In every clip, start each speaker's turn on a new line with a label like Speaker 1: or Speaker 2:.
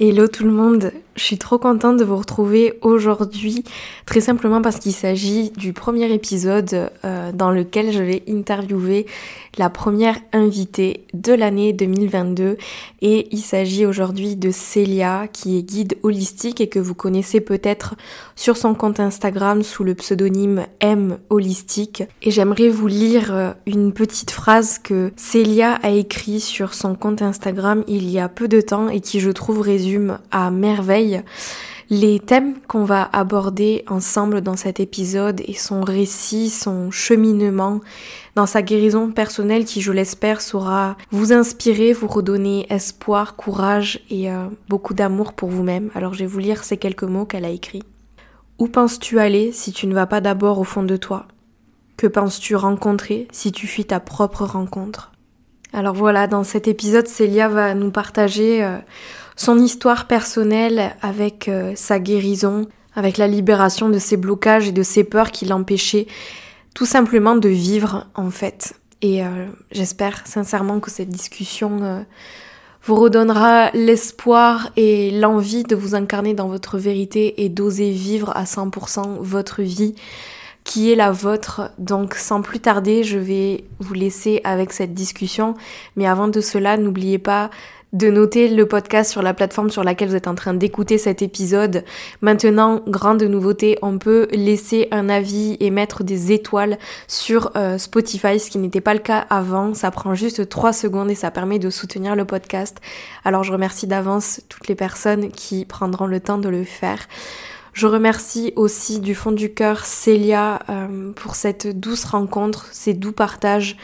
Speaker 1: Hello tout le monde, je suis trop contente de vous retrouver aujourd'hui, très simplement parce qu'il s'agit du premier épisode euh, dans lequel je vais interviewer la première invitée de l'année 2022 et il s'agit aujourd'hui de Célia qui est guide holistique et que vous connaissez peut-être sur son compte Instagram sous le pseudonyme M Holistique. Et j'aimerais vous lire euh, une petite phrase que Célia a écrit sur son compte Instagram il y a peu de temps et qui je trouve résume à merveille les thèmes qu'on va aborder ensemble dans cet épisode et son récit, son cheminement dans sa guérison personnelle qui, je l'espère, saura vous inspirer, vous redonner espoir, courage et euh, beaucoup d'amour pour vous-même. Alors je vais vous lire ces quelques mots qu'elle a écrits. Où penses-tu aller si tu ne vas pas d'abord au fond de toi? Que penses-tu rencontrer si tu fuis ta propre rencontre? Alors voilà, dans cet épisode, Célia va nous partager... Euh, son histoire personnelle avec euh, sa guérison, avec la libération de ses blocages et de ses peurs qui l'empêchaient tout simplement de vivre en fait. Et euh, j'espère sincèrement que cette discussion euh, vous redonnera l'espoir et l'envie de vous incarner dans votre vérité et d'oser vivre à 100% votre vie qui est la vôtre. Donc sans plus tarder, je vais vous laisser avec cette discussion. Mais avant de cela, n'oubliez pas de noter le podcast sur la plateforme sur laquelle vous êtes en train d'écouter cet épisode. Maintenant, grande nouveauté, on peut laisser un avis et mettre des étoiles sur euh, Spotify, ce qui n'était pas le cas avant. Ça prend juste 3 secondes et ça permet de soutenir le podcast. Alors je remercie d'avance toutes les personnes qui prendront le temps de le faire. Je remercie aussi du fond du cœur Célia euh, pour cette douce rencontre, ces doux partages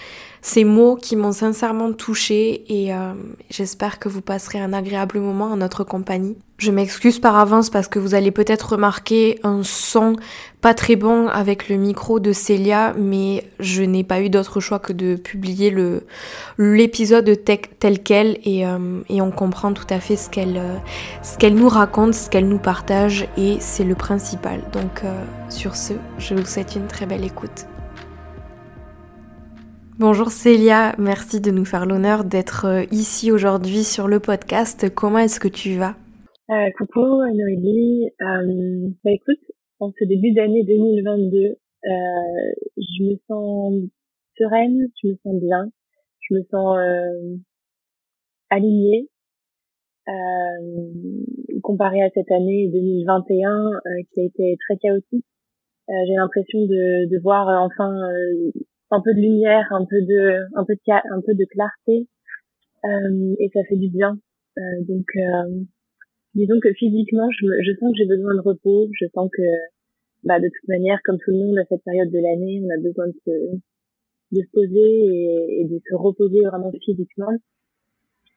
Speaker 1: ces mots qui m'ont sincèrement touchée et euh, j'espère que vous passerez un agréable moment en notre compagnie. Je m'excuse par avance parce que vous allez peut-être remarquer un son pas très bon avec le micro de Célia, mais je n'ai pas eu d'autre choix que de publier le l'épisode tel quel et, euh, et, on comprend tout à fait ce qu'elle euh, ce qu'elle nous raconte, ce qu'elle nous partage et c'est le principal. Donc sur ce, je vous souhaite une très belle écoute. Bonjour Célia, merci de nous faire l'honneur d'être euh, ici aujourd'hui sur le podcast. Comment est-ce que tu vas?
Speaker 2: Euh, Coucou Noélie, euh, bah écoute, en ce début d'année 2022, euh, je me sens sereine, je me sens bien, je me sens euh, alignée. Euh, comparé à cette année 2021 qui a été très chaotique, j'ai l'impression de, de voir enfin un peu de lumière, un peu de, un peu de, clarté, euh, et ça fait du bien. Euh, donc, euh, disons que physiquement, je, je sens que j'ai besoin de repos. Je sens que, bah, de toute manière, comme tout le monde à cette période de l'année, on a besoin de se, de se poser et, et de se reposer vraiment physiquement.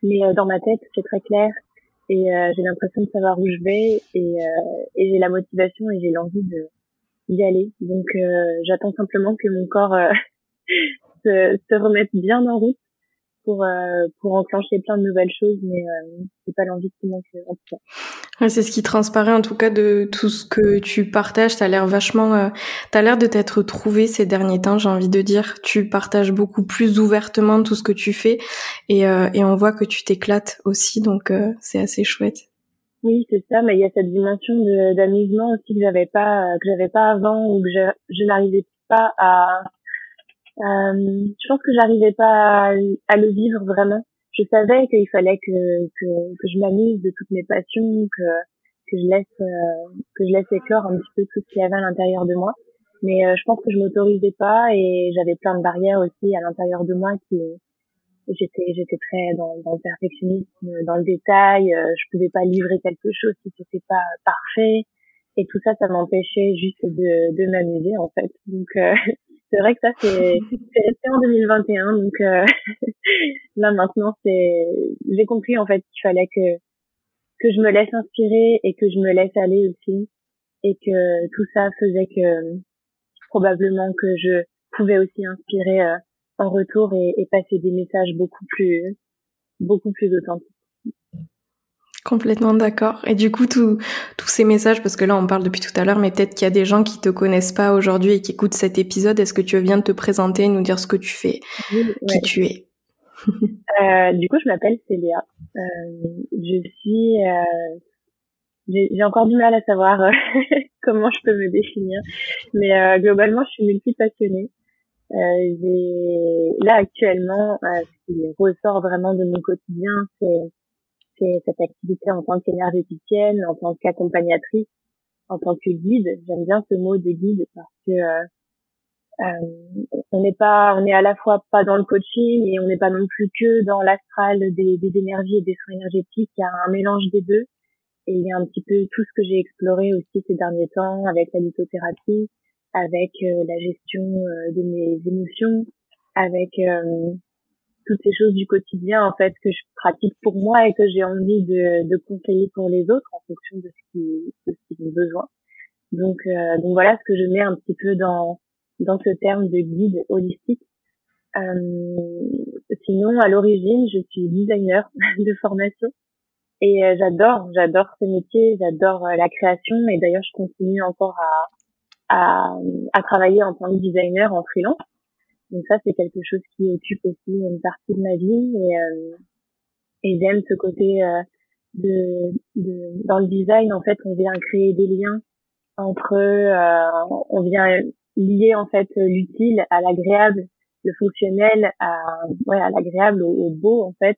Speaker 2: Mais euh, dans ma tête, c'est très clair et euh, j'ai l'impression de savoir où je vais et, euh, et j'ai la motivation et j'ai l'envie de d'y aller. Donc j'attends simplement que mon corps se, se, remettre bien en route pour euh, pour enclencher plein de nouvelles choses mais euh, c'est pas l'envie qui manque en tout
Speaker 1: cas. c'est ce qui transparaît en tout cas de tout ce que tu partages, tu as l'air vachement euh, tu as l'air de t'être trouvé ces derniers temps, j'ai envie de dire, tu partages beaucoup plus ouvertement tout ce que tu fais et euh, et on voit que tu t'éclates aussi donc euh, c'est assez chouette.
Speaker 2: Oui, c'est ça, mais il y a cette dimension d'amusement aussi que j'avais pas que j'avais pas avant ou que je, je n'arrivais pas à je pense que j'arrivais pas à, le vivre vraiment. Je savais qu'il fallait que, que, que je m'amuse de toutes mes passions, que, que je laisse euh, que je laisse éclore un petit peu tout ce qu'il y avait à l'intérieur de moi. Mais euh, je pense que je m'autorisais pas et j'avais plein de barrières aussi à l'intérieur de moi qui j'étais j'étais très dans, dans, le perfectionnisme, dans le détail. Euh, je pouvais pas livrer quelque chose si c'était pas parfait. Et tout ça, ça m'empêchait juste de, de m'amuser en fait. Donc euh, c'est vrai que ça c'est resté en 2021. Donc euh, là maintenant c'est j'ai compris en fait qu'il fallait que que je me laisse inspirer et que je me laisse aller aussi et que tout ça faisait que probablement que je pouvais aussi inspirer euh, en retour et, et, passer des messages beaucoup plus beaucoup plus authentiques.
Speaker 1: Complètement d'accord. Et du coup, tous ces messages, parce que là, on parle depuis tout à l'heure, mais peut-être qu'il y a des gens qui te connaissent pas aujourd'hui et qui écoutent cet épisode. Est-ce que tu viens de te présenter, nous dire ce que tu fais, qui tu es?
Speaker 2: Euh, Du coup, je m'appelle Célia. Euh, je suis euh, j'ai encore du mal à savoir euh, comment je peux me définir, mais euh, globalement, je suis multi-passionnée. Euh, là actuellement, euh, ce qui ressort vraiment de mon quotidien, c'est cette activité en tant qu'énergéticienne, en tant qu'accompagnatrice, en tant que guide. J'aime bien ce mot de guide parce que euh, on n'est pas, on est à la fois pas dans le coaching et on n'est pas non plus que dans l'astral des, des énergies et des soins énergétiques. Il y a un mélange des deux. Et il y a un petit peu tout ce que j'ai exploré aussi ces derniers temps avec la lithothérapie, avec euh, la gestion euh, de mes émotions, avec euh, toutes ces choses du quotidien en fait que je pratique pour moi et que j'ai envie de, de, conseiller pour les autres en fonction de ce qui de qu'ils ont besoin. Donc donc voilà ce que je mets un petit peu dans dans ce terme de guide holistique. sinon à l'origine je suis designer de formation et euh, j'adore, j'adore ce métier, j'adore euh, la création. Et d'ailleurs, je continue encore à, à, à, travailler en tant que designer en freelance. Donc ça, c'est quelque chose qui occupe aussi une partie de ma vie. Et, euh, et j'aime ce côté de, de, dans le design. En fait, on vient créer des liens entre, on vient lier en fait l'utile à l'agréable, le fonctionnel à, ouais, à l'agréable, au, au beau en fait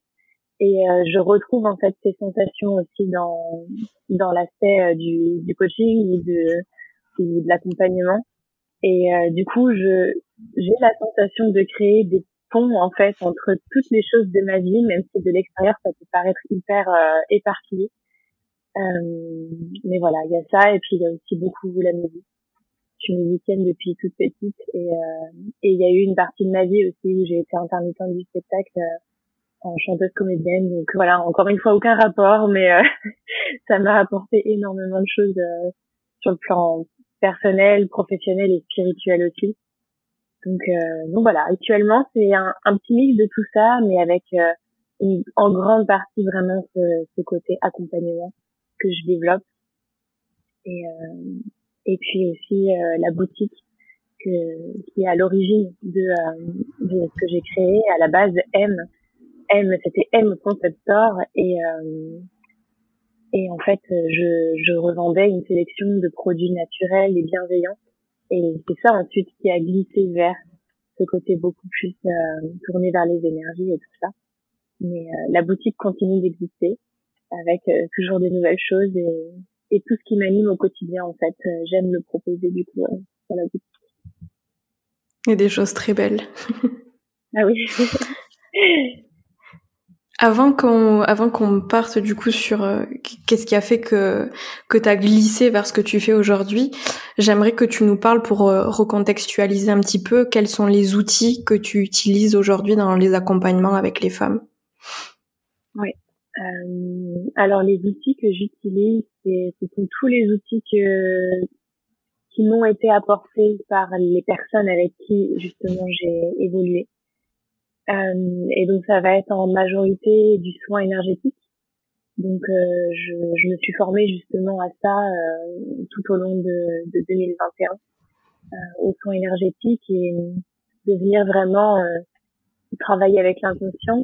Speaker 2: et euh, je retrouve en fait ces sensations aussi dans dans l'aspect euh, du, du coaching ou de ou de l'accompagnement et euh, du coup je j'ai la sensation de créer des ponts en fait entre toutes les choses de ma vie même si de l'extérieur ça peut paraître hyper éparpillé mais voilà il y a ça et puis il y a aussi beaucoup la musique je suis musicienne depuis toute petite et et il y a eu une partie de ma vie aussi où j'ai été intermittente du spectacle en chanteuse comédienne. Donc voilà, encore une fois, aucun rapport, mais euh, ça m'a apporté énormément de choses euh, sur le plan personnel, professionnel et spirituel aussi. Donc, euh, donc voilà, actuellement c'est un, un, petit mix de tout ça, mais avec une, en grande partie vraiment ce, ce, côté accompagnement que je développe. Et, et puis aussi la boutique que, qui est à l'origine de, de ce que j'ai créé. À la base, M, M, c'était M Concept Store et euh, et en fait je, je revendais une sélection de produits naturels et bienveillants et c'est ça ensuite qui a glissé vers ce côté beaucoup plus euh, tourné vers les énergies et tout ça. Mais euh, la boutique continue d'exister avec euh, toujours des nouvelles choses et, et tout ce qui m'anime au quotidien en fait. J'aime le proposer du coup sur la boutique.
Speaker 1: Et des choses très belles.
Speaker 2: ah oui.
Speaker 1: Avant qu'on avant qu'on parte du coup sur euh, qu'est-ce qui a fait que que tu as glissé vers ce que tu fais aujourd'hui, j'aimerais que tu nous parles pour euh, recontextualiser un petit peu quels sont les outils que tu utilises aujourd'hui dans les accompagnements avec les femmes.
Speaker 2: Oui. Euh, alors les outils que j'utilise, c'est ce tous les outils que qui m'ont été apportés par les personnes avec qui justement j'ai évolué. Euh, et donc ça va être en majorité du soin énergétique. Donc euh, je, je, me suis formée justement à ça euh, tout au long de, de 2021 au soin énergétique et de venir vraiment travailler avec l'inconscient.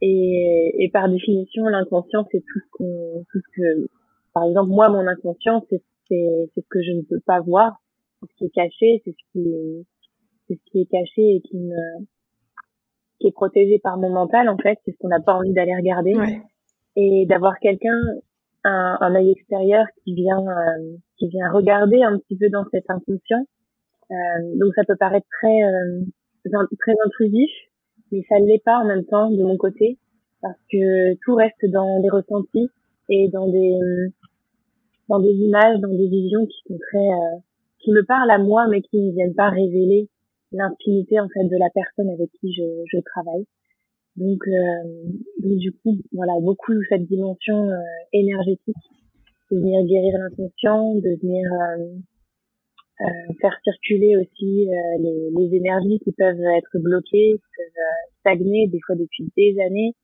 Speaker 2: Et, et, par définition, l'inconscient c'est tout ce qu'on, tout ce que, par exemple moi mon inconscient c'est c'est ce que je ne peux pas voir, c'est ce qui est caché, c'est ce qui est, c'est ce qui est caché et qui me qui est protégé par mon mental en fait, c'est ce qu'on n'a pas envie d'aller regarder et d'avoir quelqu'un un, un œil extérieur qui vient euh, qui vient regarder un petit peu dans cet inconscient. Euh, donc ça peut paraître très euh, très intrusif, mais ça l'est pas en même temps de mon côté parce que tout reste dans des ressentis et dans des dans des images, dans des visions qui sont très euh, qui me parlent à moi mais qui ne viennent pas révéler l'intimité en fait de la personne avec qui je, je travaille. Donc, euh, donc du coup, voilà, beaucoup cette dimension euh, énergétique, de venir guérir l'inconscient, de venir euh, faire circuler aussi les, les, énergies qui peuvent être bloquées, qui peuvent stagner des fois depuis des années.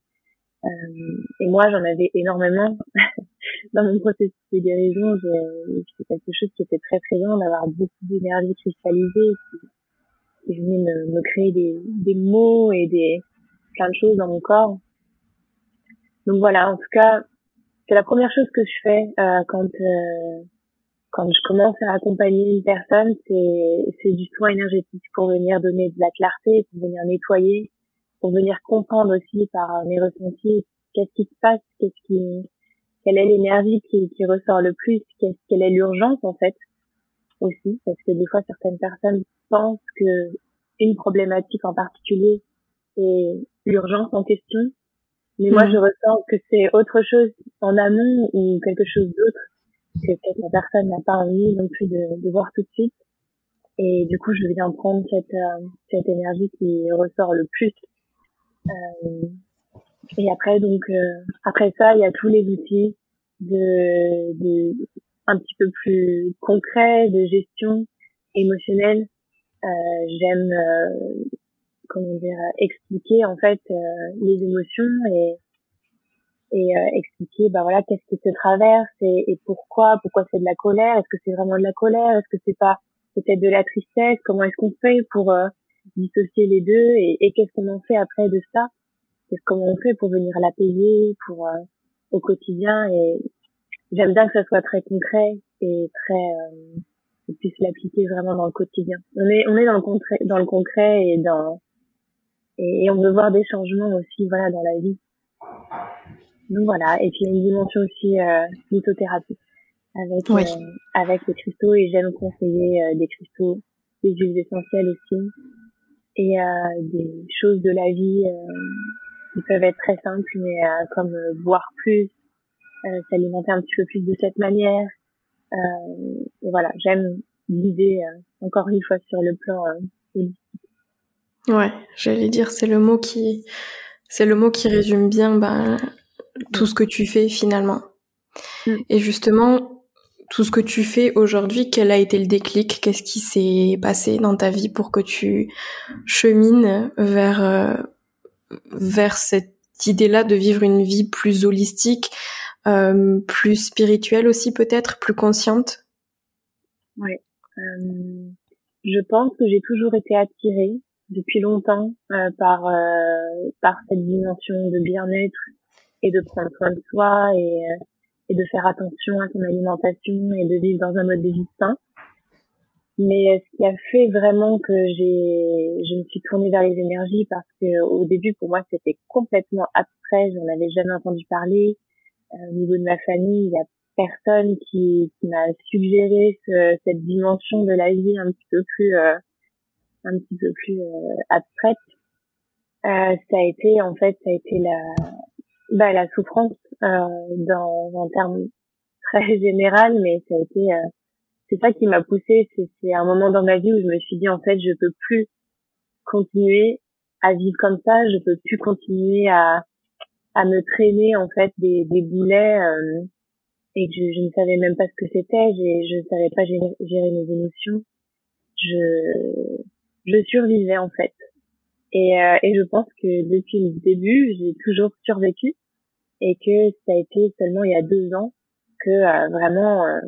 Speaker 2: et moi, j'en avais énormément dans mon processus de guérison. C'était quelque chose qui était très présent, d'avoir beaucoup d'énergie cristallisée, qui venait me, me créer des, des mots et des plein de choses dans mon corps. Donc voilà, en tout cas, c'est la première chose que je fais euh, quand euh, quand je commence à accompagner une personne, c'est c'est du soin énergétique pour venir donner de la clarté, pour venir nettoyer, pour venir comprendre aussi par mes ressentis qu'est-ce qui se passe, qu'est-ce qui quelle est l'énergie qui, qui ressort le plus, qu'est-ce quelle est l'urgence en fait aussi, parce que des fois certaines personnes pensent que une problématique en particulier est l'urgence en question. Mais moi, mm. je ressens que c'est autre chose en amont ou quelque chose d'autre que peut-être la personne n'a pas envie non plus de, de, voir tout de suite. Et du coup, je viens prendre cette, euh, cette énergie qui ressort le plus. Euh, et après, donc, euh, après ça, il y a tous les outils de, de un petit peu plus concrets de gestion émotionnelle. Euh, J'aime comment dire expliquer en fait euh, les émotions et et euh, expliquer bah voilà qu'est-ce qui te traverse et, et pourquoi pourquoi c'est de la colère est-ce que c'est vraiment de la colère est-ce que c'est pas peut-être de la tristesse comment est-ce qu'on fait pour euh, dissocier les deux et, et qu'est-ce qu'on en fait après de ça qu'est-ce comment on fait pour venir l'apaiser pour au quotidien et j'aime bien que ça soit très concret et très euh, puisse l'appliquer vraiment dans le quotidien. On est on est dans le concret dans le concret et dans et, on veut voir des changements aussi voilà dans la vie. Donc voilà. Et puis il y a une dimension aussi euh, lithothérapie avec euh, avec les cristaux et j'aime conseiller euh, des cristaux des huiles essentielles aussi. Et euh, des choses de la vie qui peuvent être très simples mais comme boire plus s'alimenter un petit peu plus de cette manière et voilà j'aime l'idée encore une fois sur le plan holistique
Speaker 1: Ouais, j'allais dire, c'est le mot qui, c'est le mot qui résume bien bah, tout ce que tu fais finalement. Mm. Et justement, tout ce que tu fais aujourd'hui, quel a été le déclic? Qu'est-ce qui s'est passé dans ta vie pour que tu chemines vers euh, vers cette idée-là de vivre une vie plus holistique, euh, plus spirituelle aussi peut-être, plus consciente
Speaker 2: Oui, euh, je pense que j'ai toujours été attirée depuis longtemps euh, par euh, par cette dimension de bien-être et de prendre soin de soi et euh, et de faire attention à son alimentation et de vivre dans un mode de vie sain. Mais ce qui a fait vraiment que j'ai, je me suis tournée vers les énergies parce que au début pour moi c'était complètement abstrait, j'en avais jamais entendu parler. Au niveau de ma famille, il y a personne qui, m'a suggéré ce, cette dimension de la vie un petit peu plus un petit peu plus euh, abstraite, euh, ça a été en fait ça a été la bah, la souffrance euh, dans en termes très général, mais ça a été euh, c'est ça qui m'a poussée. C'est un moment dans ma vie où je me suis dit en fait je peux plus continuer à vivre comme ça, je peux plus continuer à à me traîner en fait des, des boulets euh, et que je, je, ne savais même pas ce que c'était, je ne savais pas gérer, gérer mes émotions. Je je survivais en fait. Et, euh, et je pense que depuis le début, j'ai toujours survécu et que ça a été seulement il y a deux ans que euh, vraiment euh,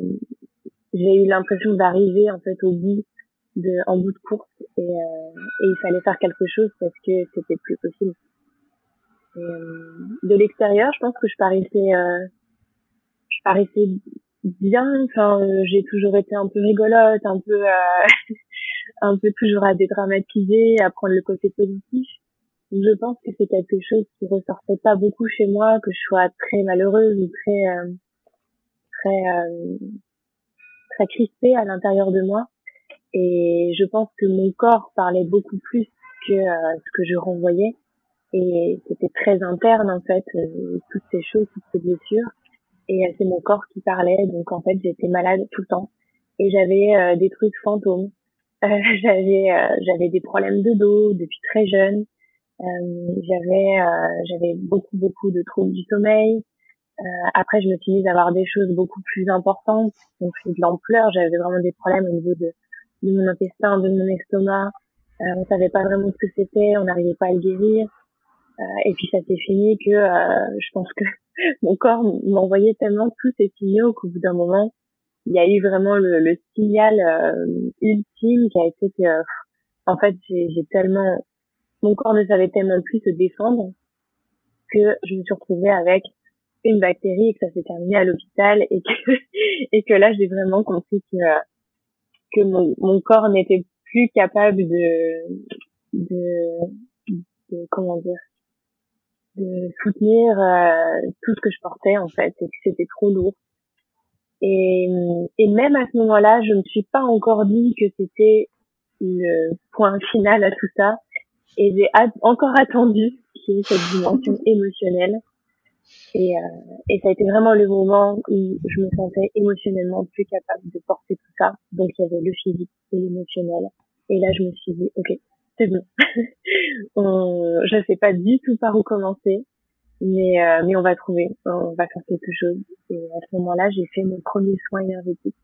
Speaker 2: j'ai eu l'impression d'arriver en fait au bout de en bout de course et, et il fallait faire quelque chose parce que c'était plus possible. De l'extérieur, je pense que je paraissais je paraissais bien. Enfin, j'ai toujours été un peu rigolote, un peu un peu toujours à dédramatiser, à prendre le côté positif. Je pense que c'est quelque chose qui ressortait pas beaucoup chez moi, que je sois très malheureuse ou très euh, très euh, très crispée à l'intérieur de moi. Et je pense que mon corps parlait beaucoup plus que euh, ce que je renvoyais. Et c'était très interne en fait, euh, toutes ces choses, toutes ces blessures. Et c'est mon corps qui parlait, donc en fait j'étais malade tout le temps et j'avais des trucs fantômes. j'avais j'avais des problèmes de dos depuis très jeune. j'avais j'avais beaucoup beaucoup de troubles du sommeil. Euh, après, je me suis mise à avoir des choses beaucoup plus importantes, pris de l'ampleur. J'avais vraiment des problèmes au niveau de, de mon intestin, de mon estomac. Euh, on savait pas vraiment ce que c'était, on n'arrivait pas à le guérir. Euh, et puis ça s'est fini que euh, je pense que mon corps m'envoyait tellement tous ces signaux qu'au bout d'un moment, il y a eu vraiment le, le signal euh, ultime qui a été que, en fait, j'ai tellement, mon corps ne savait tellement plus se défendre que je me suis retrouvée avec une bactérie et que ça s'est terminé à l'hôpital et que et que là j'ai vraiment compris que que mon, mon corps n'était plus capable de, de de comment dire de soutenir euh, tout ce que je portais en fait et que c'était trop lourd et et même à ce moment-là je me suis pas encore dit que c'était le point final à tout ça et j'ai encore attendu qu'il y ait cette dimension émotionnelle et, euh, et ça a été vraiment le moment où je me sentais émotionnellement plus capable de porter tout ça. Donc il y avait le physique et l'émotionnel. Et là, je me suis dit, ok, c'est bon. on, je sais pas du tout par où commencer, mais euh, mais on va trouver, on va faire quelque chose. Et à ce moment-là, j'ai fait mon premier soin énergétique.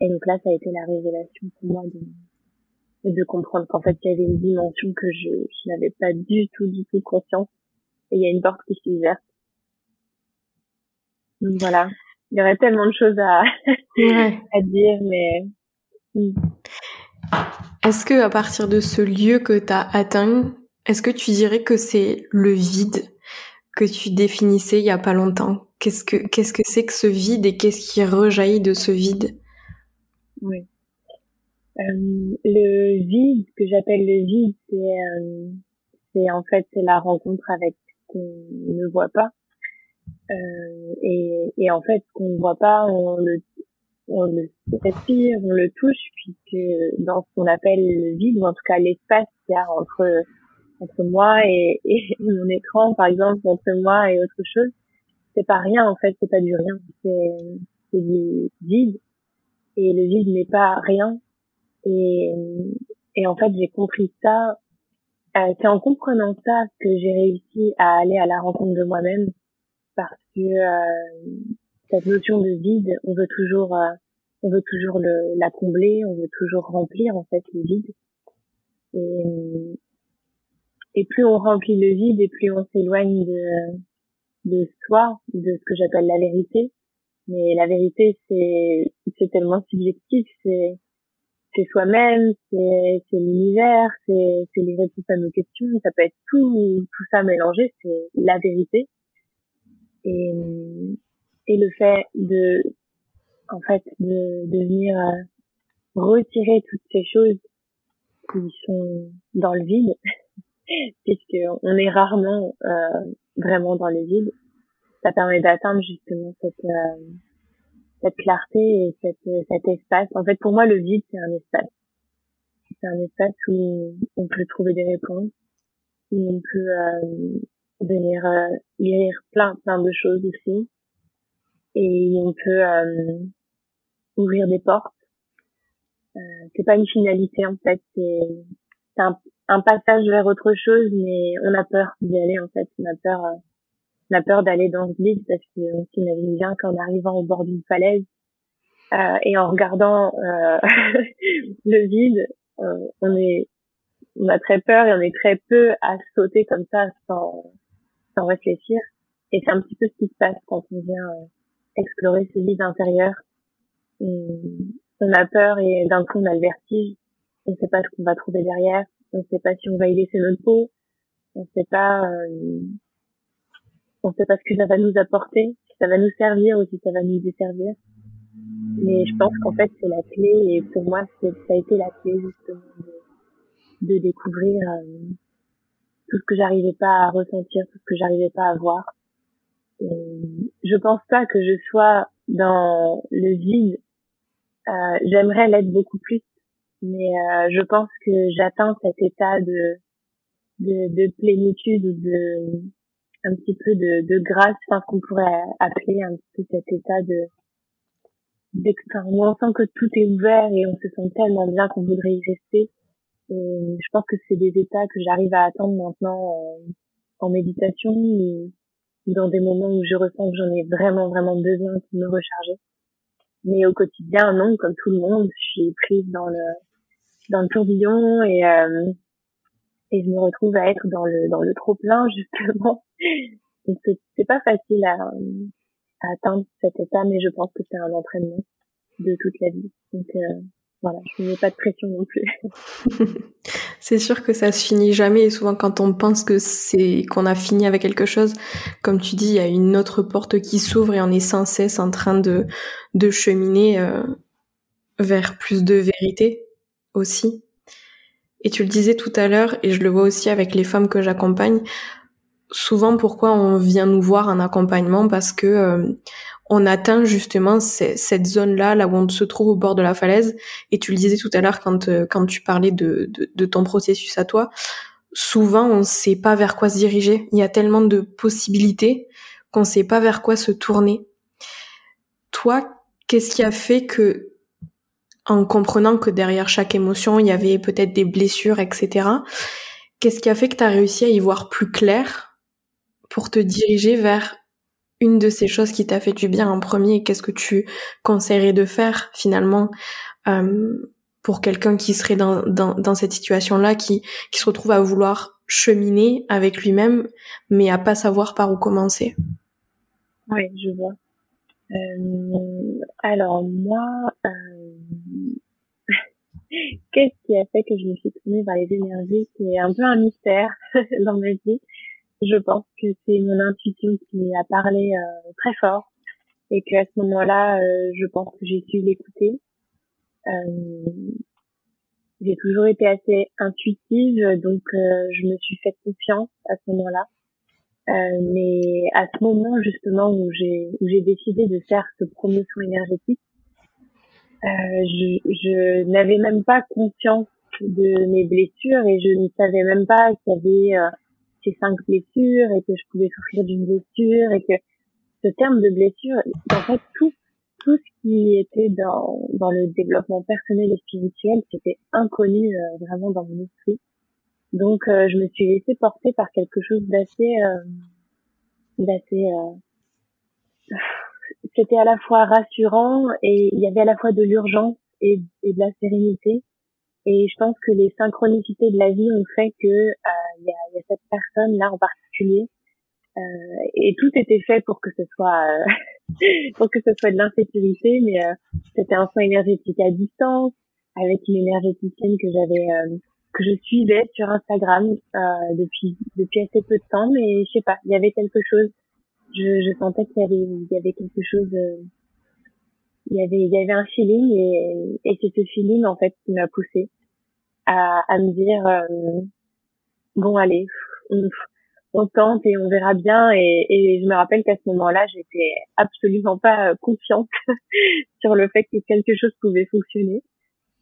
Speaker 2: Et donc là, ça a été la révélation pour moi de, de comprendre qu'en fait, il y avait une dimension que je, je n'avais pas du tout, du tout conscience. Et il y a une porte qui s'est ouverte voilà, il y aurait tellement de choses à, à dire, mais.
Speaker 1: Est-ce que à partir de ce lieu que tu as atteint, est-ce que tu dirais que c'est le vide que tu définissais il y a pas longtemps? Qu'est-ce que qu'est-ce que c'est que ce vide et qu'est-ce qui rejaillit de ce vide?
Speaker 2: Oui. Euh, le vide, que j'appelle le vide, c'est euh, c'est en fait c'est la rencontre avec ce qu'on ne voit pas. Euh, et, et, en fait, qu'on ne voit pas, on le, on le respire, on le touche, puisque dans ce qu'on appelle le vide, ou en tout cas l'espace qu'il y a entre entre moi et, et, mon écran, par exemple, entre moi et autre chose, c'est pas rien en fait, c'est pas du rien, c'est du vide. Et le vide n'est pas rien. Et, et en fait, j'ai compris ça. Euh, c'est en comprenant ça que j'ai réussi à aller à la rencontre de moi-même parce que euh, cette notion de vide, on veut toujours, euh, on veut toujours le, la combler, on veut toujours remplir en fait le vide. Et, et plus on remplit le vide, et plus on s'éloigne de, soi, de ce que j'appelle la vérité. Mais la vérité, c'est, tellement subjectif, c'est, soi-même, c'est, c'est l'univers, c'est, c'est les réponses à nos questions, ça peut être tout, tout ça mélangé, c'est la vérité et, et le fait de, en fait, de, de venir euh, retirer toutes ces choses qui sont dans le vide, puisque on est rarement euh, vraiment dans le vide, ça permet d'atteindre justement cette euh, cette clarté et cette, cet espace. En fait, pour moi, le vide, c'est un espace. C'est un espace où on peut trouver des réponses, où on peut euh, venir euh, lire plein plein de choses aussi et on peut euh, ouvrir des portes. Euh, c'est pas une finalité en fait. C'est un, un, passage vers autre chose mais on a peur d'y aller en fait. On a peur euh, on a peur d'aller dans ce vide parce qu'on s'imagine bien qu'en arrivant au bord d'une falaise euh, et en regardant le vide on est on a très peur et on est très peu à sauter comme ça sans sans réfléchir. Et c'est un petit peu ce qui se passe quand on vient euh, explorer ce vide intérieur. on a peur et d'un coup on a le vertige. On ne sait pas ce qu'on va trouver derrière. On ne sait pas si on va y laisser notre peau. On ne sait pas, euh, on sait pas ce que ça va nous apporter, si ça va nous servir ou si ça va nous desservir. Mais je pense qu'en fait c'est la clé et pour moi ça a été la clé justement de, de découvrir euh, tout ce que j'arrivais pas à ressentir, tout ce que j'arrivais pas à voir. Je pense pas que je sois dans le vide. Euh, J'aimerais l'être beaucoup plus, mais euh, je pense que j'atteins cet état de de, de plénitude ou de un petit peu de, de grâce, enfin qu'on pourrait appeler un petit peu cet état de où on sent que tout est ouvert et on se sent tellement bien qu'on voudrait y rester. Et je pense que c'est des états que j'arrive à atteindre maintenant en, méditation ou dans des moments où je ressens que j'en ai vraiment vraiment besoin pour me recharger. Mais au quotidien, non, comme tout le monde, je suis prise dans le dans le tourbillon et euh, et je me retrouve à être dans le dans le trop plein justement. Donc c'est pas facile à, à atteindre cet état, mais je pense que c'est un entraînement de toute la vie. Donc euh, voilà, je ne mets pas de pression non plus.
Speaker 1: c'est sûr que ça se finit jamais et souvent quand on pense que c'est qu'on a fini avec quelque chose, comme tu dis, il y a une autre porte qui s'ouvre et on est sans cesse en train de de cheminer euh, vers plus de vérité aussi. Et tu le disais tout à l'heure, et je le vois aussi avec les femmes que j'accompagne, souvent pourquoi on vient nous voir en accompagnement? Parce que euh, on atteint justement cette zone-là, là où on se trouve au bord de la falaise. Et tu le disais tout à l'heure quand euh, quand tu parlais de, de, ton processus à toi, souvent on ne sait pas vers quoi se diriger. Il y a tellement de possibilités qu'on ne sait pas vers quoi se tourner. Toi, qu'est-ce qui a fait que en comprenant que derrière chaque émotion, il y avait peut-être des blessures, etc. Qu'est-ce qui a fait que tu as réussi à y voir plus clair pour te diriger vers une de ces choses qui t'a fait du bien en premier Qu'est-ce que tu conseillerais de faire finalement euh, pour quelqu'un qui serait dans, cette situation-là, qui, qui se retrouve à vouloir cheminer avec lui-même, mais à pas savoir par où commencer?
Speaker 2: Oui, je vois. Euh, alors moi, euh, qu'est-ce qui a fait que je me suis tournée vers les énergies C'est un peu un mystère dans ma vie? Je pense que c'est mon intuition qui a parlé euh, très fort et qu'à ce moment-là, euh, je pense que j'ai su l'écouter. Euh, j'ai toujours été assez intuitive, donc je me suis fait confiance à ce moment-là. Euh, mais à ce moment justement où j'ai où j'ai décidé de faire ce promotion énergétique, euh, je, je n'avais même pas conscience de mes blessures et je ne savais même pas qu'il y avait euh, ces cinq blessures et que je pouvais souffrir d'une blessure et que ce terme de blessure, en fait tout tout ce qui était dans dans le développement personnel et spirituel, c'était inconnu euh, vraiment dans mon esprit. Donc euh, je me suis laissée porter par quelque chose d'assez euh, d'assez euh, c'était à la fois rassurant et il y avait à la fois de l'urgence et, et, de la sérénité. Et je pense que les synchronicités de la vie ont fait que il y, a, y, a, cette personne là en particulier et tout était fait pour que ce soit pour que ce soit de l'insécurité, mais c'était un soin énergétique à distance avec une énergéticienne que j'avais que je suivais sur Instagram euh, depuis depuis assez peu de temps, mais je sais pas, il y avait quelque chose. Je, je sentais qu'il y avait il y avait quelque chose. Euh, il y avait il y avait un feeling et, et c'est ce feeling en fait qui m'a poussé à, à me dire euh, bon allez on, tente et on verra bien et, je me rappelle qu'à ce moment-là j'étais absolument pas confiante sur le fait que quelque chose pouvait fonctionner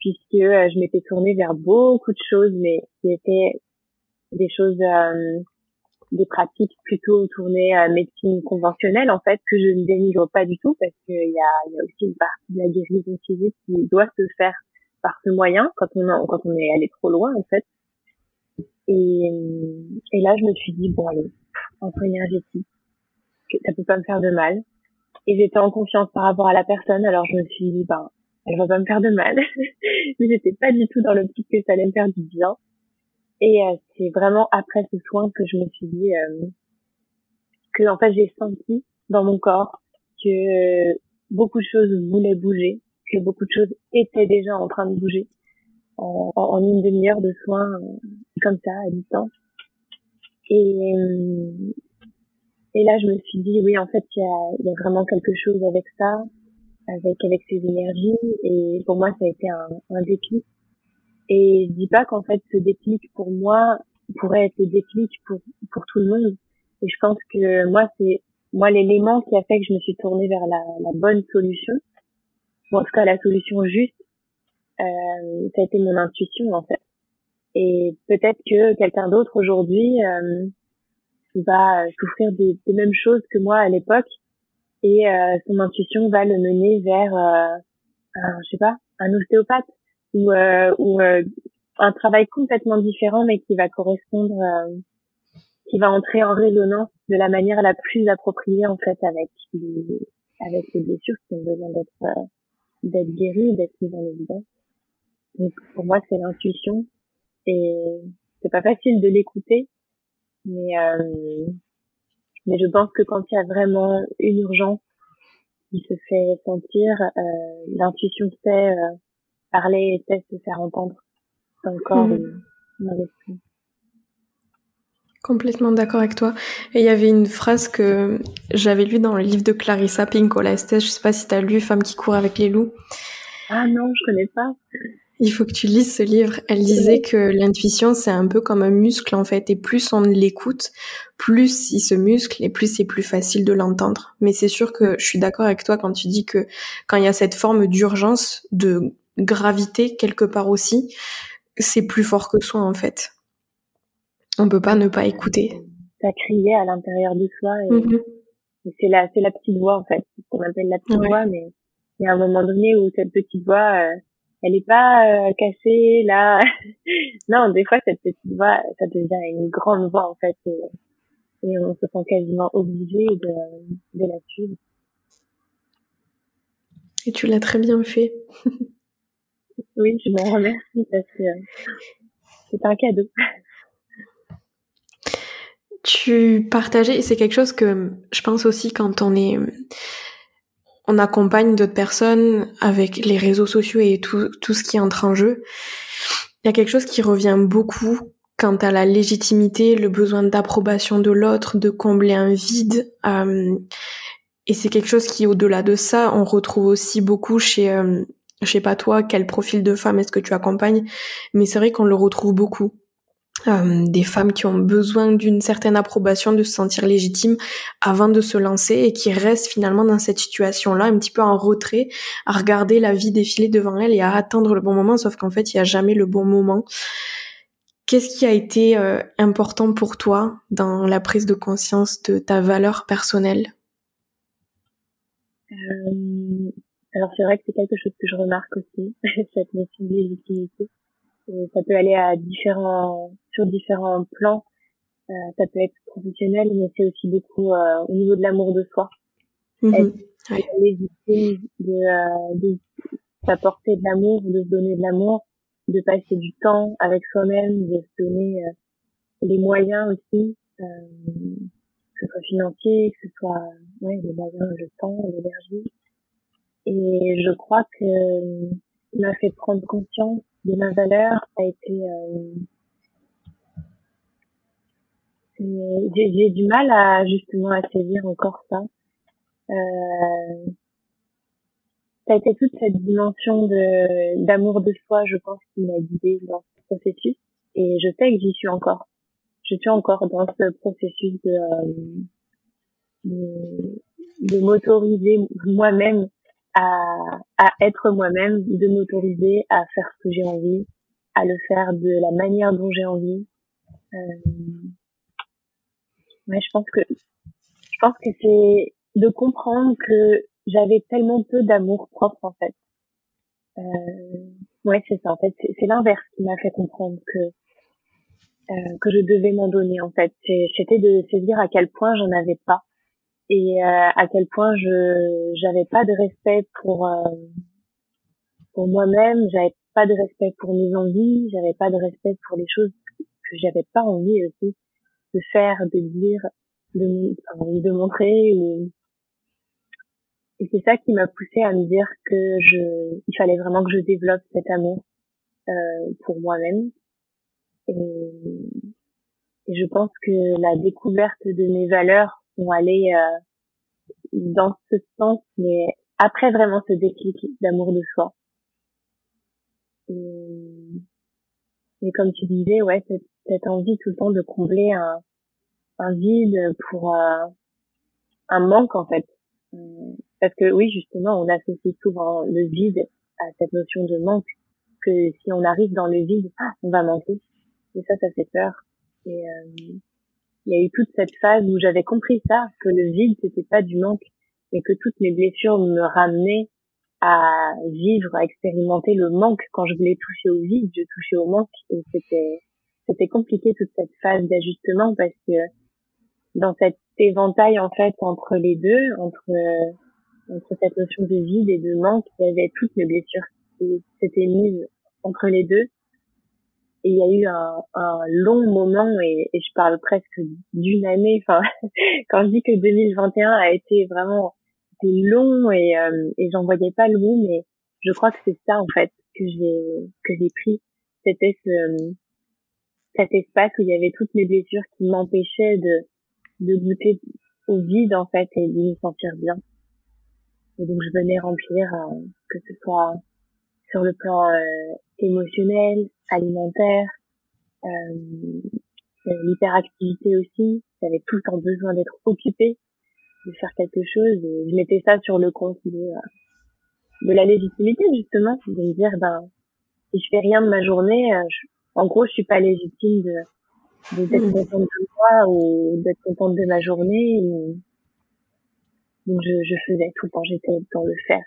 Speaker 2: puisque euh, je m'étais tournée vers beaucoup de choses, mais qui étaient des choses, euh, des pratiques plutôt tournées à médecine conventionnelle, en fait, que je ne dénigre pas du tout, parce qu'il y a, y a aussi une partie de la guérison physique qui doit se faire par ce moyen, quand on, quand on est allé trop loin, en fait. Et, et là, je me suis dit, bon, allez, entre énergétique, ça peut pas me faire de mal. Et j'étais en confiance par rapport à la personne, alors je me suis dit, ben, elle va pas me faire de mal. mais j'étais pas du tout dans l'optique que ça allait me faire du bien. Et euh, c'est vraiment après ce soin que je me suis dit euh, que en fait j'ai senti dans mon corps que beaucoup de choses voulaient bouger, que beaucoup de choses étaient déjà en train de bouger en, en, une demi-heure de soins euh, comme ça à distance. Et et là je me suis dit oui en fait il y a, vraiment quelque chose avec ça avec avec ses énergies. Et pour moi ça a été un, un déclic. Et je dis pas qu'en fait ce déclic pour moi pourrait être le déclic pour pour tout le monde. Et je pense que moi c'est moi l'élément qui a fait que je me suis tournée vers la, la bonne solution ou en tout cas la solution juste euh, ça a été mon intuition en fait Et peut-être que quelqu'un d'autre aujourd'hui euh, va souffrir des, des, mêmes choses que moi à l'époque et euh, son intuition va le mener vers, euh, un, je sais pas, un ostéopathe ou, euh, ou un travail complètement différent mais qui va correspondre, qui va entrer en résonance de la manière la plus appropriée en fait avec les, avec les blessures qui ont besoin d'être d'être guéries, d'être mises en évidence. Donc pour moi c'est l'intuition c'est pas facile de l'écouter mais euh, mais je pense que quand il y a vraiment une urgence qui se fait sentir, euh, l'intuition sait euh, parler et sait se faire entendre dans le corps mmh. dans l'esprit.
Speaker 1: Complètement d'accord avec toi. Et il y avait une phrase que j'avais lue dans le livre de Clarissa Pinkola Estes. Je sais pas si tu as lu Femme qui court avec les loups.
Speaker 2: Ah non, je connais pas.
Speaker 1: Il faut que tu lises ce livre. Elle disait que l'intuition, c'est un peu comme un muscle, en fait. Et plus on l'écoute, plus il se muscle et plus c'est plus facile de l'entendre. Mais c'est sûr que je suis d'accord avec toi quand tu dis que quand il y a cette forme d'urgence, de gravité quelque part aussi, c'est plus fort que soi, en fait. On peut pas ne pas écouter.
Speaker 2: Ça criait à l'intérieur de soi et, mm-hmm. c'est la, c'est la petite voix, en fait. C'est ce qu'on appelle la petite voix, mais il y a un moment donné où cette petite voix, euh, elle est pas euh, cassée là. non, des fois cette petite voix, ça devient une grande voix en fait, et, on se sent quasiment obligé de, de la suivre.
Speaker 1: Et tu l'as très bien fait.
Speaker 2: oui, je m'en remercie parce que c'est un cadeau.
Speaker 1: Tu partageais, et c'est quelque chose que je pense aussi quand on est on accompagne d'autres personnes avec les réseaux sociaux et tout, tout ce qui entre en jeu. Il y a quelque chose qui revient beaucoup quant à la légitimité, le besoin d'approbation de l'autre, de combler un vide. Euh, et c'est quelque chose qui, au-delà de ça, on retrouve aussi beaucoup chez, euh, je sais pas toi, quel profil de femme est-ce que tu accompagnes, mais c'est vrai qu'on le retrouve beaucoup. Euh, des femmes qui ont besoin d'une certaine approbation, de se sentir légitimes avant de se lancer et qui restent finalement dans cette situation-là, un petit peu en retrait, à regarder la vie défiler devant elles et à attendre le bon moment, sauf qu'en fait, il n'y a jamais le bon moment. Qu'est-ce qui a été euh, important pour toi dans la prise de conscience de ta valeur personnelle?
Speaker 2: Euh, Alors c'est vrai que c'est quelque chose que je remarque aussi, cette notion de légitimité ça peut aller à différents, sur différents plans. Euh, ça peut être professionnel, mais c'est aussi beaucoup euh, au niveau de l'amour de soi. Mmh. Être de, euh, de s'apporter de l'amour, de se donner de l'amour, de passer du temps avec soi-même, de se donner euh, les moyens aussi, euh, que ce soit financier, que ce soit ouais, les moyens, le temps, l'énergie. Et je crois que m'a fait prendre conscience de ma valeur a été euh, j'ai du mal à justement à saisir encore ça. Euh, ça a été toute cette dimension de d'amour de soi je pense qui m'a guidée dans ce processus. Et je sais que j'y suis encore. Je suis encore dans ce processus de euh, de, de m'autoriser moi-même à, à être moi-même, de m'autoriser à faire ce que j'ai envie, à le faire de la manière dont j'ai envie. Euh, ouais, je pense que je pense que c'est de comprendre que j'avais tellement peu d'amour propre en fait. Euh, ouais, c'est ça. En fait, c'est l'inverse qui m'a fait comprendre que euh, que je devais m'en donner. En fait, c'était de saisir à quel point j'en avais pas et euh, à quel point je j'avais pas de respect pour euh, pour moi-même, j'avais pas de respect pour mes envies, j'avais pas de respect pour les choses que j'avais pas envie aussi de faire, de dire, de, de montrer. Et c'est ça qui m'a poussé à me dire que je, il fallait vraiment que je développe cet amour euh, pour moi-même. Et, et je pense que la découverte de mes valeurs vont aller euh, dans ce sens, mais après vraiment ce déclic d'amour de soi. Et, et, comme tu disais, ouais, cette, cette, envie tout le temps de combler un, un vide pour euh, un manque en fait. Euh, parce que oui, justement, on associe souvent le vide à cette notion de manque, que si on arrive dans le vide, ah, on va manquer. Et ça, ça fait peur. Et il y a eu toute cette phase où j'avais compris ça, que le vide, c'était pas du manque, mais que toutes mes blessures me ramenaient à vivre, à expérimenter le manque. Quand je voulais toucher au vide, je touchais au manque. Et c'était, c'était compliqué toute cette phase d'ajustement parce que dans cet éventail, en fait, entre les deux, entre, entre cette notion de vide et de manque, il y avait toutes mes blessures qui s'étaient mises entre les deux. Et il y a eu un, un long moment, et, et, je parle presque d'une année, enfin, quand je dis que 2021 a été vraiment long et, euh, et j'en voyais pas le bout, mais je crois que c'est ça en fait que j'ai que j'ai pris. C'était ce cet espace où il y avait toutes mes blessures qui m'empêchaient de de goûter au vide en fait et de me sentir bien. Et donc je venais remplir euh, que ce soit sur le plan euh, émotionnel, alimentaire, euh, l'hyperactivité aussi. J'avais tout le temps besoin d'être occupée de faire quelque chose et je mettais ça sur le compte de, euh, de la légitimité justement de me dire ben si je fais rien de ma journée euh, en gros je suis pas légitime de d'être mmh. contente de moi ou d'être contente de ma journée donc je, je faisais tout le temps j'étais dans le faire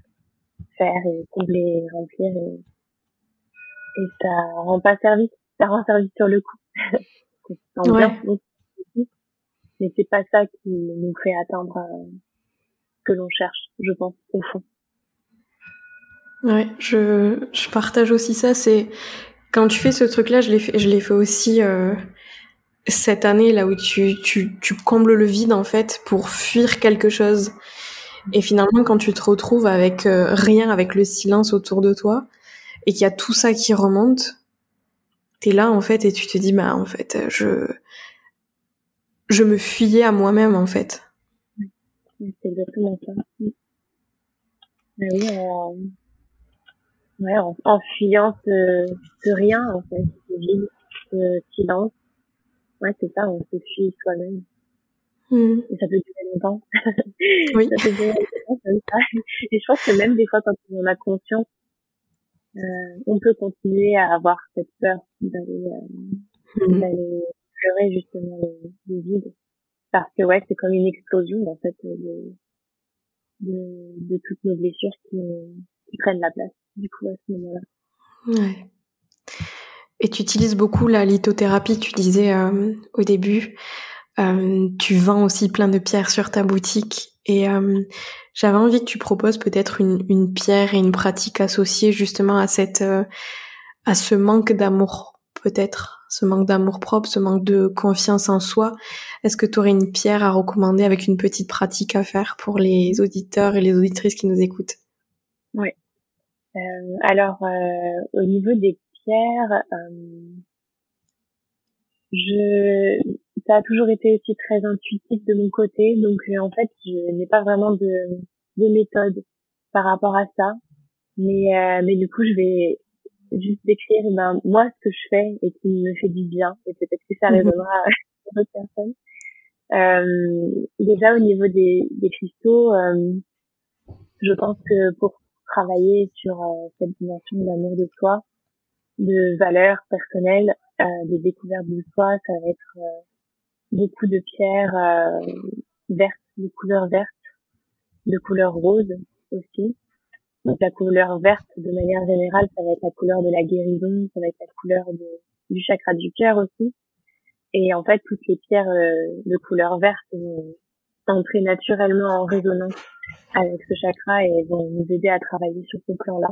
Speaker 2: faire et combler remplir et et ça rend pas service ça rend service sur le coup ouais mais c'est pas ça qui nous fait atteindre euh, que l'on cherche, je pense, au fond.
Speaker 1: Ouais, je, je partage aussi ça. C'est quand tu fais ce truc-là, je l'ai fait, je l'ai fait aussi euh, cette année là où tu, tu, tu combles le vide en fait pour fuir quelque chose. Et finalement, quand tu te retrouves avec euh, rien, avec le silence autour de toi, et qu'il y a tout ça qui remonte, t'es là en fait et tu te dis bah en fait je je me fuyais à moi-même en fait.
Speaker 2: C'est exactement ça. Mais oui, euh... ouais, en, fuyant ce, ce, rien en fait, ce ce silence. Ouais, c'est ça, on se fuit soi-même. Mmh. Et ça peut durer longtemps. Oui. ça peut durer longtemps comme ça. Et je pense que même des fois, quand on a conscience, euh, on peut continuer à avoir cette peur d'aller euh, mmh. d'aller pleurer justement le, vide parce que ouais c'est comme une explosion en fait de, de, de toutes nos blessures qui, qui prennent la place du coup à ce moment-là.
Speaker 1: Ouais. Et tu utilises beaucoup la lithothérapie, tu disais euh, au début. Euh, tu vends aussi plein de pierres sur ta boutique et euh, j'avais envie que tu proposes peut-être une, une, pierre et une pratique associée justement à cette euh, à ce manque d'amour peut-être ce manque d'amour propre, ce manque de confiance en soi. Est-ce que tu aurais une pierre à recommander avec une petite pratique à faire pour les auditeurs et les auditrices qui nous écoutent?
Speaker 2: Oui. Euh, alors, euh, au niveau des pierres, je, ça a toujours été aussi très intuitif de mon côté, donc en fait, je n'ai pas vraiment de, de méthode par rapport à ça. Mais, mais du coup, je vais juste d'écrire ben, moi ce que je fais et qui me fait du bien et peut-être que ça mhm. résonnera à d'autres personnes. Euh, déjà au niveau des, des cristaux, euh, je pense que pour travailler sur euh, cette dimension d'amour de soi, de valeur personnelle, euh, de découverte de soi, ça va être euh, beaucoup de pierres vertes, de couleur verte, de couleur rose aussi. Donc la couleur verte, de manière générale, ça va être la couleur de la guérison, ça va être la couleur du chakra du cœur aussi. Et en fait, toutes les pierres euh, de couleur verte vont entrer naturellement en résonance avec ce chakra et vont nous aider à travailler sur ce plan-là.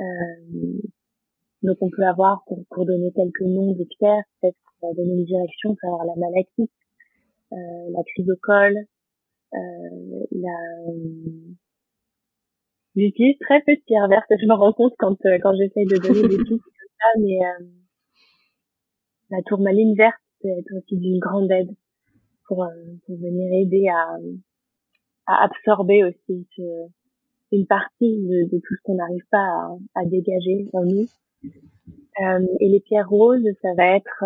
Speaker 2: Euh, donc on peut avoir, pour, pour, donner quelques noms de pierres, peut-être pour donner une direction, on peut avoir la malachite, euh, la chrysocole, euh, la J'utilise très peu de pierres vertes. Je me rends compte quand euh, quand j'essaye de donner des pistes comme ça, mais euh, la tourmaline verte peut être aussi d'une grande aide pour, euh, pour venir aider à, à absorber aussi ce, une partie de, de tout ce qu'on n'arrive pas à, à, dégager en nous. Euh, et les pierres roses, ça va être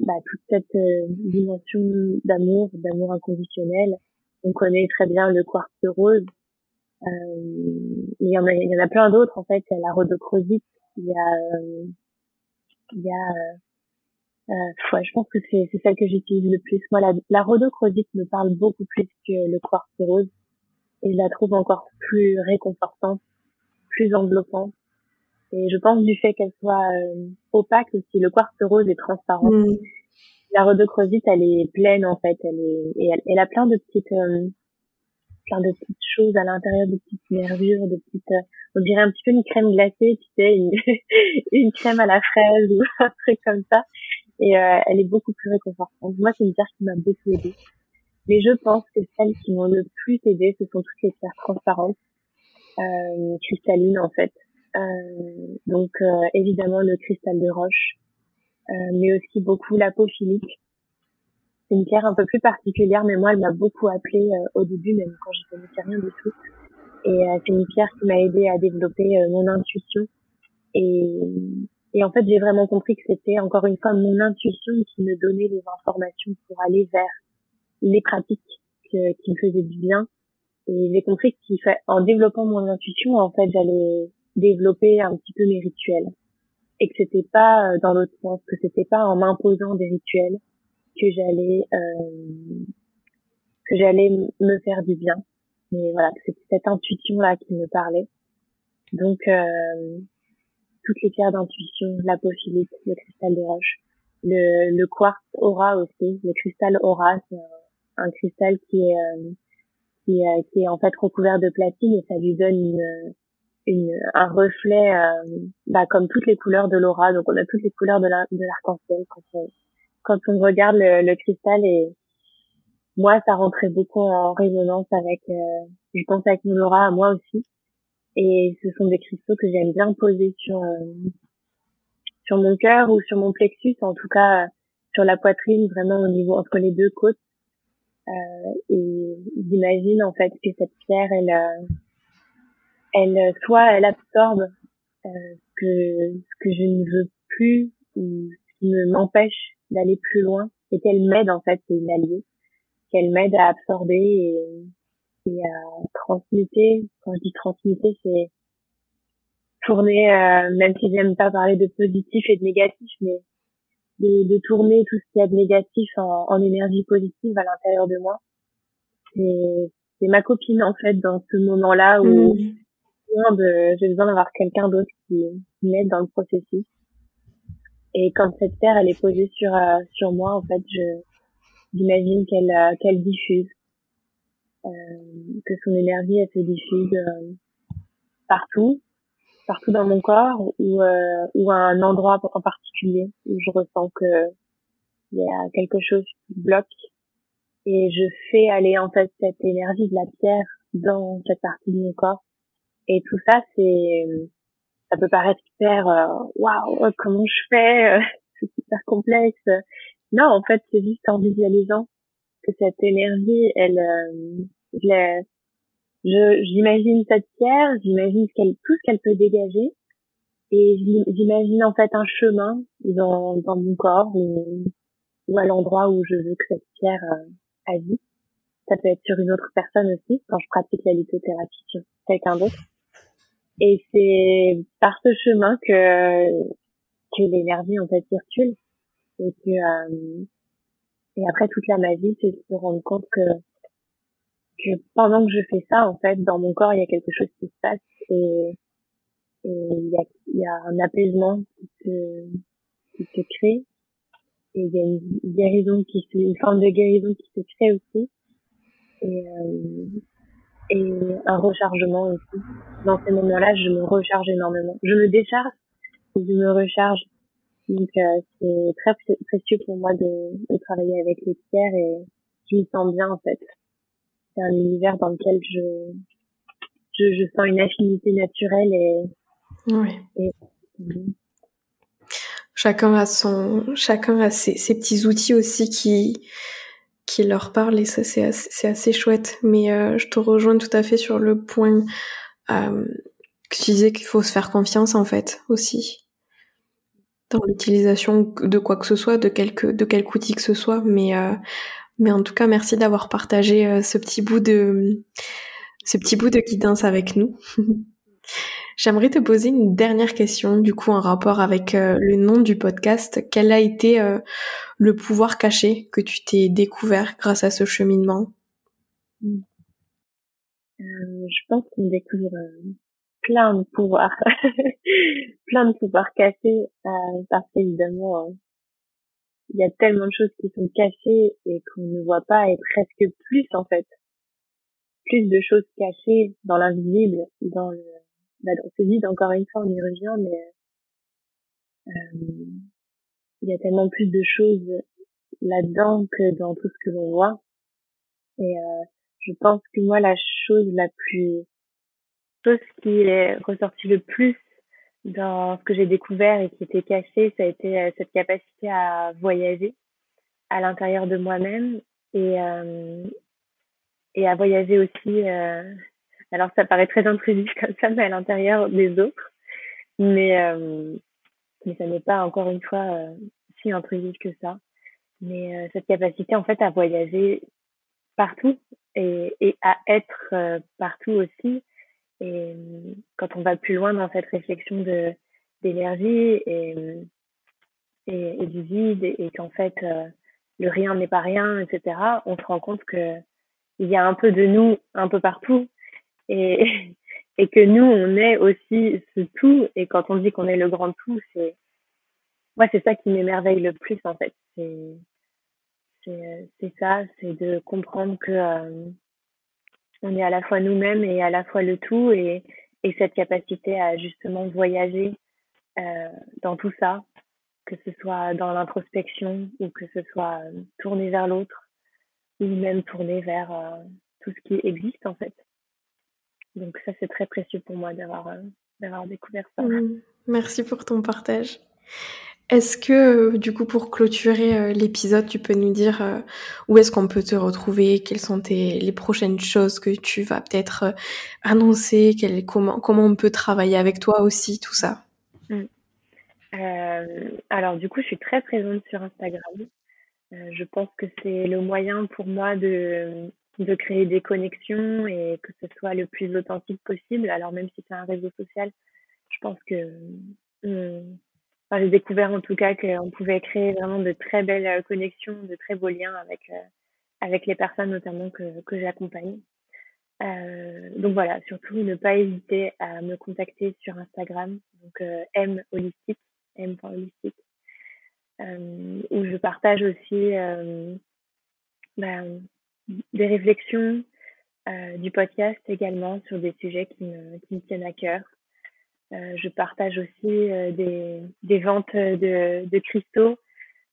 Speaker 2: bah, toute cette dimension d'amour, d'amour inconditionnel. On connaît très bien le quartz rose, euh, il y en a, plein d'autres en fait. Il y a la rhodochrosite, il y a, euh, il y a Euh, je pense que c'est celle que j'utilise le plus. Moi, la, la rhodochrosite me parle beaucoup plus que le quartz rose et je la trouve encore plus réconfortante, plus enveloppante. Et je pense du fait qu'elle soit euh, opaque aussi. Le quartz rose est transparent. Mm. La rhodochrosite, elle est pleine en fait. Elle est et elle, a plein de petites euh, plein de petites choses à l'intérieur, de petites nervures, de petites. Euh, on dirait un petit peu une crème glacée, tu sais, une, une crème à la fraise ou un truc comme ça. Et elle est beaucoup plus réconfortante. Moi, c'est une pierre qui m'a beaucoup aidée. Mais je pense que celles qui m'ont le plus aidé, ce sont toutes les pierres transparentes, euh, cristallines en fait. Euh, donc euh, évidemment le cristal de roche, euh, mais aussi beaucoup l'apophilique. C'est une pierre un peu plus particulière, mais moi elle m'a beaucoup appelée au début, même quand je connaissais rien du tout. Et c'est une pierre qui m'a aidé à développer mon intuition. Et, et en fait j'ai vraiment compris que c'était encore une fois mon intuition qui me donnait les informations pour aller vers les pratiques qui me faisaient du bien. Et j'ai compris qu'il fait, en développant mon intuition, en fait, j'allais développer un petit peu mes rituels. Et que c'était pas euh, dans l'autre sens, que c'était pas en m'imposant des rituels que j'allais, euh, que j'allais me faire du bien. Mais voilà, c'était cette intuition-là qui me parlait. Donc, euh, toutes les pierres d'intuition, l'apophilite, le cristal de roche, le, le quartz aura aussi, le cristal aura, c'est un cristal qui est euh, qui, qui est en fait recouvert de platine et ça lui donne une, une un reflet euh, bah, comme toutes les couleurs de l'aura. Donc on a toutes les couleurs de l'arc-en-ciel quand on, quand on regarde le, le, cristal. Et moi ça rentrait beaucoup en résonance avec euh, je pense avec mon aura à moi aussi. Et ce sont des cristaux que j'aime bien poser sur sur mon cœur ou sur mon plexus en tout cas sur la poitrine vraiment au niveau entre les deux côtes. Euh, et j'imagine en fait que cette pierre, elle, euh, elle soit elle absorbe euh, que ce que je ne veux plus ou ce qui m'empêche d'aller plus loin et qu'elle m'aide en fait, c'est une alliée, qu'elle m'aide à absorber et, et à transmuter. Quand je dis transmuter, c'est tourner, euh, même si j'aime pas parler de positif et de négatif, mais de, de, tourner tout ce qu'il y a de négatif en, en énergie positive à l'intérieur de moi. C'est ma copine en fait dans ce moment-là où mmh. J'ai besoin d'avoir quelqu'un d'autre qui, m'aide dans le processus. Et quand cette terre elle est posée sur euh, sur moi en fait, je j'imagine qu'elle euh, qu'elle diffuse, euh, que son énergie elle se diffuse euh, partout. Partout dans mon corps ou ou à un endroit en particulier où je ressens que il y a quelque chose qui bloque. Et je fais aller en fait cette énergie de la pierre dans cette partie de mon corps et tout ça c'est ça peut paraître super euh, waouh comment je fais c'est super complexe non en fait c'est juste en visualisant que cette énergie elle euh, je j'imagine cette pierre, j'imagine qu'elle tout ce qu'elle peut dégager et j'imagine en fait un chemin dans, dans mon corps ou, ou à l'endroit où je veux que cette pierre euh, agisse. Ça peut être sur une autre personne aussi quand je pratique la lithothérapie sur quelqu'un d'autre. Et c'est par ce chemin que que l'énergie en fait circule. Et que euh, et après toute la magie c'est de se rendre compte que que pendant que je fais ça, en fait, dans mon corps, il y a quelque chose qui se passe. Et, il, y a, il y a un apaisement qui se, qui se crée. Et il y a une guérison qui se, une forme de guérison qui se crée aussi. Et, euh, et un rechargement aussi. Dans ces moments-là, je me recharge énormément. Je me décharge et je me recharge. Donc euh, c'est très précieux pour moi de, de travailler avec les pierres et je me sens bien en fait c'est un univers dans lequel je, je, je sens une affinité naturelle et,
Speaker 1: oui. chacun a son chacun a ses, ses, petits outils aussi qui qui leur parlent et ça c'est assez, chouette mais euh, je te rejoins tout à fait sur le point euh, que tu disais qu'il faut se faire confiance en fait aussi dans l'utilisation de quoi que ce soit de quelque de quelque outil que ce soit mais euh, mais en tout cas, merci d'avoir partagé ce petit bout de ce petit bout de guidance avec nous. J'aimerais te poser une dernière question, du coup, en rapport avec euh, le nom du podcast. Quel a été euh, le pouvoir caché que tu t'es découvert grâce à ce cheminement?
Speaker 2: Euh, Je pense qu'on découvre plein de pouvoirs, plein de pouvoirs cachés, parce qu'évidemment, il y a tellement de choses qui sont cachées et qu'on ne voit pas, et presque plus en fait, plus de choses cachées dans l'invisible, dans le bah, dans ce vide, encore une fois, on y revient, mais euh, il y a tellement plus de choses là-dedans que dans tout ce que l'on voit. Et euh, je pense que moi, la chose la plus, chose qui est ressortie le plus dans ce que j'ai découvert et qui était caché, ça a été euh, cette capacité à voyager à l'intérieur de moi-même et euh, et à voyager aussi euh, alors ça paraît très intrusif comme ça, mais à l'intérieur des autres. Mais euh, mais ça n'est pas encore une fois euh, si intrusif que ça. Mais euh, cette capacité en fait à voyager partout et, et à être partout aussi. Et quand on va plus loin dans cette réflexion de d'énergie et, et, et, du vide et, qu'en fait le rien n'est pas rien, etc. On se rend compte que il y a un peu de nous un peu partout et, et que nous, on est aussi ce tout. Et quand on dit qu'on est le grand tout, c'est, moi, c'est ça qui m'émerveille le plus, en fait. C'est, c'est, ça, c'est de comprendre que euh, on est à la fois nous-mêmes et à la fois le tout et, et cette capacité à justement voyager euh, dans tout ça, que ce soit dans l'introspection ou que ce soit euh, tourné vers l'autre ou même tourné vers euh, tout ce qui existe en fait. Donc ça, c'est très précieux pour moi d'avoir euh, d'avoir découvert ça.
Speaker 1: Mmh. Merci pour ton partage. Est-ce que, euh, du coup, pour clôturer euh, l'épisode, tu peux nous dire où est-ce qu'on peut te retrouver? Quelles sont tes, les prochaines choses que tu vas peut-être annoncer? Comment, comment on peut travailler avec toi aussi, tout ça?
Speaker 2: Mmh. Alors, du coup, je suis très présente sur Instagram. je pense que c'est le moyen pour moi de, de créer des connexions et que ce soit le plus authentique possible. Alors même si c'est un réseau social, je pense que euh, enfin, j'ai découvert en tout cas qu'on pouvait créer vraiment de très belles euh, connexions, de très beaux liens avec euh, avec les personnes notamment que, que j'accompagne. Euh, donc voilà, surtout ne pas hésiter à me contacter sur Instagram, donc euh, M holistique, M.holistique, euh, où je partage aussi ben, des réflexions, euh, du podcast également sur des sujets qui me, qui me tiennent à cœur. Euh, je partage aussi euh, des, des ventes de, de cristaux.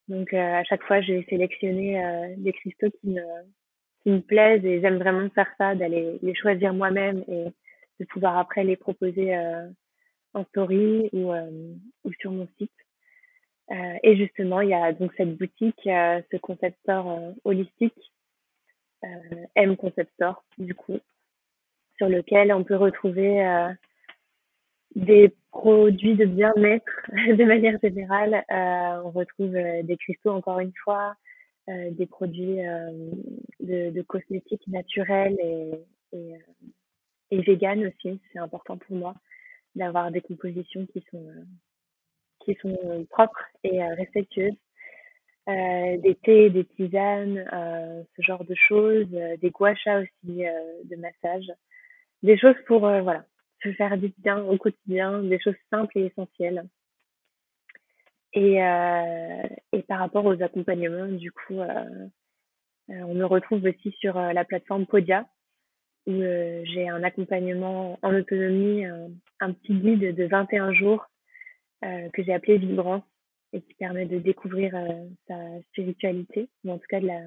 Speaker 2: Donc euh, à chaque fois, j'ai sélectionné euh, des cristaux qui me, qui me plaisent et j'aime vraiment faire ça, d'aller les choisir moi-même et de pouvoir après les proposer en story ou, ou sur mon site. et justement, il y a donc cette boutique, ce concept store holistique euh, M Concept Store, du coup, sur lequel on peut retrouver euh, des produits de bien-être de manière générale. Euh, on retrouve des cristaux, encore une fois, des produits de, cosmétiques naturels et, et, vegan aussi. C'est important pour moi d'avoir des compositions qui sont qui sont propres et respectueuses euh, des thés, des tisanes, euh, ce genre de choses, euh, des guachas aussi de massage, des choses pour voilà se faire du bien au quotidien, des choses simples et essentielles. Et, et par rapport aux accompagnements, du coup, on me retrouve aussi sur la plateforme Podia, où j'ai un accompagnement en autonomie, un, petit guide de 21 jours que j'ai appelé Vibrance, et qui permet de découvrir euh, sa spiritualité, ou en tout cas de la,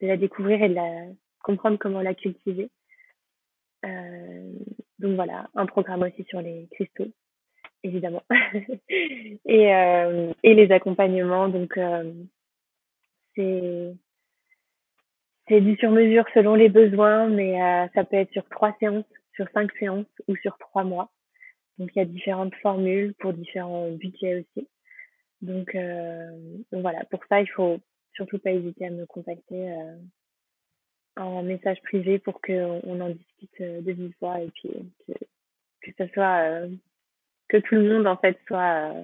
Speaker 2: de la découvrir et de la comprendre comment la cultiver. Euh, donc voilà, un programme aussi sur les cristaux, évidemment, et, euh, et les accompagnements. Donc euh, c'est c'est du sur mesure selon les besoins, mais euh, ça peut être sur trois séances, sur cinq séances ou sur trois mois. Donc il y a différentes formules pour différents budgets aussi. Donc, euh, donc voilà, pour ça, il faut surtout pas hésiter à me contacter euh, en message privé pour qu'on on en discute euh, de vive voix et puis que, que ce soit que tout le monde en fait soit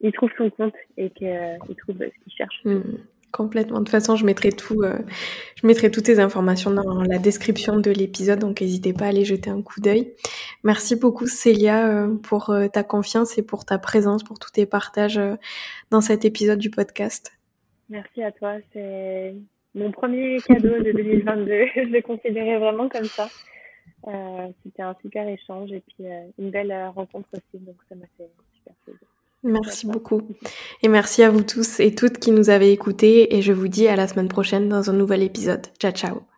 Speaker 2: il trouve son compte et qu'il trouve ce qu'il cherche.
Speaker 1: Hmm. Complètement. De toute façon, je mettrai tout, euh, je mettrai toutes tes informations dans la description de l'épisode, donc n'hésitez pas à aller jeter un coup d'œil. Merci beaucoup Célia euh, pour euh, ta confiance et pour ta présence, pour tous tes partages dans cet épisode du podcast.
Speaker 2: Merci à toi. C'est mon premier cadeau de 2022. je le considérais vraiment comme ça. C'était un super échange et puis une belle rencontre aussi, donc ça m'a fait super plaisir.
Speaker 1: Merci beaucoup. Et merci à vous tous et toutes qui nous avez écoutés et je vous dis à la semaine prochaine dans un nouvel épisode. Ciao ciao.